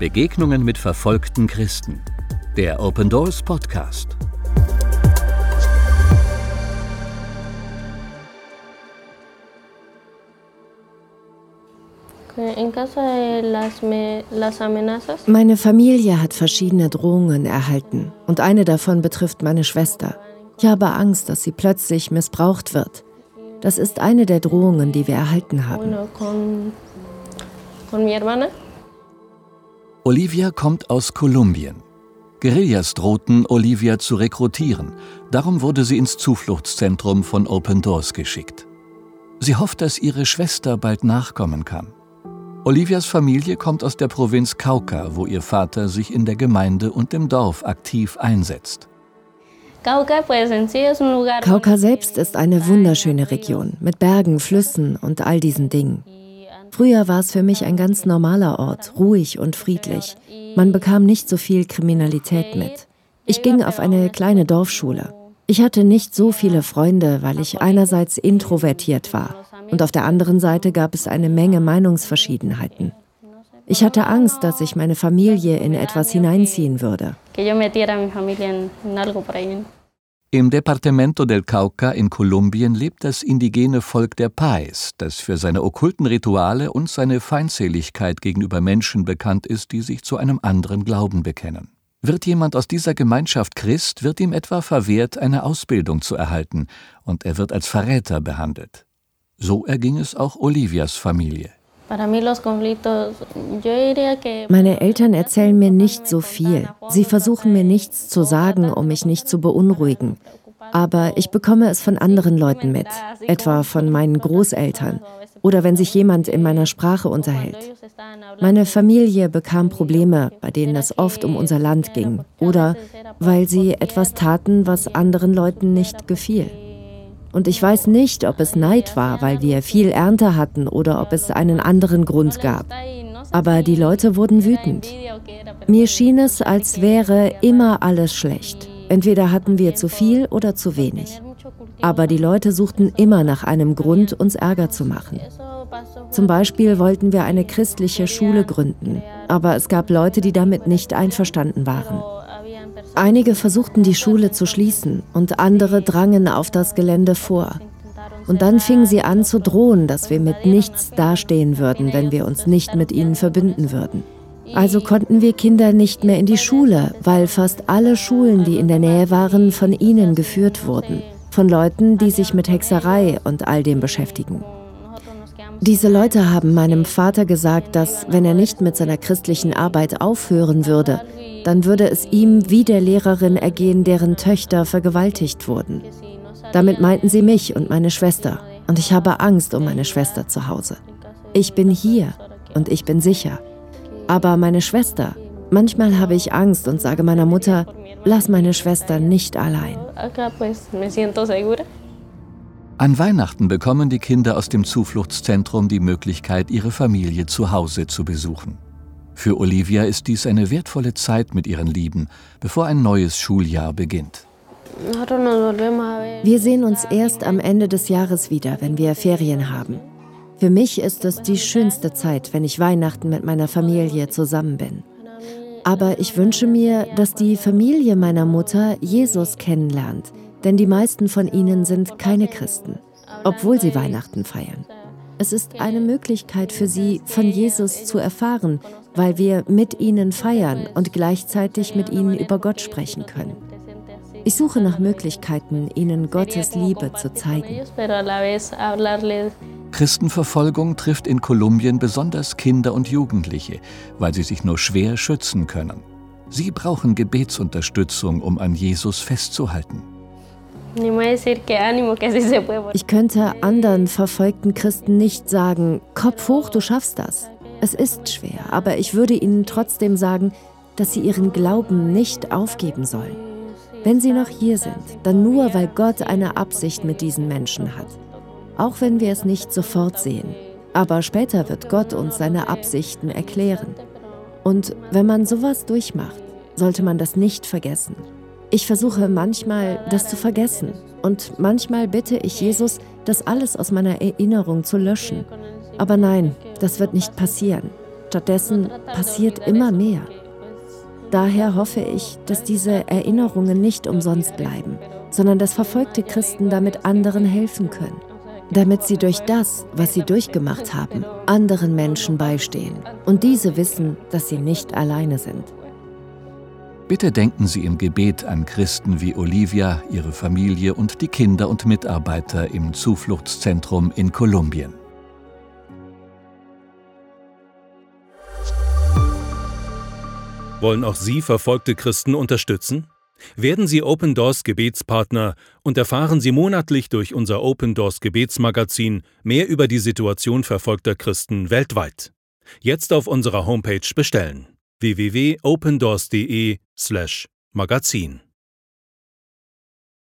Begegnungen mit verfolgten Christen. Der Open Doors Podcast. Meine Familie hat verschiedene Drohungen erhalten und eine davon betrifft meine Schwester. Ich habe Angst, dass sie plötzlich missbraucht wird. Das ist eine der Drohungen, die wir erhalten haben. Olivia kommt aus Kolumbien. Guerillas drohten, Olivia zu rekrutieren. Darum wurde sie ins Zufluchtszentrum von Open Doors geschickt. Sie hofft, dass ihre Schwester bald nachkommen kann. Olivias Familie kommt aus der Provinz Cauca, wo ihr Vater sich in der Gemeinde und im Dorf aktiv einsetzt. Cauca selbst ist eine wunderschöne Region mit Bergen, Flüssen und all diesen Dingen. Früher war es für mich ein ganz normaler Ort, ruhig und friedlich. Man bekam nicht so viel Kriminalität mit. Ich ging auf eine kleine Dorfschule. Ich hatte nicht so viele Freunde, weil ich einerseits introvertiert war und auf der anderen Seite gab es eine Menge Meinungsverschiedenheiten. Ich hatte Angst, dass ich meine Familie in etwas hineinziehen würde. Im Departamento del Cauca in Kolumbien lebt das indigene Volk der Pais, das für seine okkulten Rituale und seine Feindseligkeit gegenüber Menschen bekannt ist, die sich zu einem anderen Glauben bekennen. Wird jemand aus dieser Gemeinschaft Christ, wird ihm etwa verwehrt, eine Ausbildung zu erhalten, und er wird als Verräter behandelt. So erging es auch Olivias Familie. Meine Eltern erzählen mir nicht so viel. Sie versuchen mir nichts zu sagen, um mich nicht zu beunruhigen. Aber ich bekomme es von anderen Leuten mit, etwa von meinen Großeltern oder wenn sich jemand in meiner Sprache unterhält. Meine Familie bekam Probleme, bei denen es oft um unser Land ging oder weil sie etwas taten, was anderen Leuten nicht gefiel. Und ich weiß nicht, ob es Neid war, weil wir viel Ernte hatten oder ob es einen anderen Grund gab. Aber die Leute wurden wütend. Mir schien es, als wäre immer alles schlecht. Entweder hatten wir zu viel oder zu wenig. Aber die Leute suchten immer nach einem Grund, uns Ärger zu machen. Zum Beispiel wollten wir eine christliche Schule gründen, aber es gab Leute, die damit nicht einverstanden waren. Einige versuchten die Schule zu schließen und andere drangen auf das Gelände vor. Und dann fingen sie an zu drohen, dass wir mit nichts dastehen würden, wenn wir uns nicht mit ihnen verbünden würden. Also konnten wir Kinder nicht mehr in die Schule, weil fast alle Schulen, die in der Nähe waren, von ihnen geführt wurden. Von Leuten, die sich mit Hexerei und all dem beschäftigen. Diese Leute haben meinem Vater gesagt, dass, wenn er nicht mit seiner christlichen Arbeit aufhören würde, dann würde es ihm wie der Lehrerin ergehen, deren Töchter vergewaltigt wurden. Damit meinten sie mich und meine Schwester, und ich habe Angst um meine Schwester zu Hause. Ich bin hier und ich bin sicher. Aber meine Schwester, manchmal habe ich Angst und sage meiner Mutter, lass meine Schwester nicht allein. An Weihnachten bekommen die Kinder aus dem Zufluchtszentrum die Möglichkeit, ihre Familie zu Hause zu besuchen. Für Olivia ist dies eine wertvolle Zeit mit ihren Lieben, bevor ein neues Schuljahr beginnt. Wir sehen uns erst am Ende des Jahres wieder, wenn wir Ferien haben. Für mich ist es die schönste Zeit, wenn ich Weihnachten mit meiner Familie zusammen bin. Aber ich wünsche mir, dass die Familie meiner Mutter Jesus kennenlernt, denn die meisten von ihnen sind keine Christen, obwohl sie Weihnachten feiern. Es ist eine Möglichkeit für sie, von Jesus zu erfahren, weil wir mit ihnen feiern und gleichzeitig mit ihnen über Gott sprechen können. Ich suche nach Möglichkeiten, ihnen Gottes Liebe zu zeigen. Christenverfolgung trifft in Kolumbien besonders Kinder und Jugendliche, weil sie sich nur schwer schützen können. Sie brauchen Gebetsunterstützung, um an Jesus festzuhalten. Ich könnte anderen verfolgten Christen nicht sagen, Kopf hoch, du schaffst das. Es ist schwer, aber ich würde ihnen trotzdem sagen, dass sie ihren Glauben nicht aufgeben sollen. Wenn sie noch hier sind, dann nur, weil Gott eine Absicht mit diesen Menschen hat. Auch wenn wir es nicht sofort sehen. Aber später wird Gott uns seine Absichten erklären. Und wenn man sowas durchmacht, sollte man das nicht vergessen. Ich versuche manchmal, das zu vergessen. Und manchmal bitte ich Jesus, das alles aus meiner Erinnerung zu löschen. Aber nein, das wird nicht passieren. Stattdessen passiert immer mehr. Daher hoffe ich, dass diese Erinnerungen nicht umsonst bleiben, sondern dass verfolgte Christen damit anderen helfen können, damit sie durch das, was sie durchgemacht haben, anderen Menschen beistehen und diese wissen, dass sie nicht alleine sind. Bitte denken Sie im Gebet an Christen wie Olivia, ihre Familie und die Kinder und Mitarbeiter im Zufluchtszentrum in Kolumbien. Wollen auch Sie verfolgte Christen unterstützen? Werden Sie Open Doors Gebetspartner und erfahren Sie monatlich durch unser Open Doors Gebetsmagazin mehr über die Situation verfolgter Christen weltweit. Jetzt auf unserer Homepage bestellen www.opendoors.de/magazin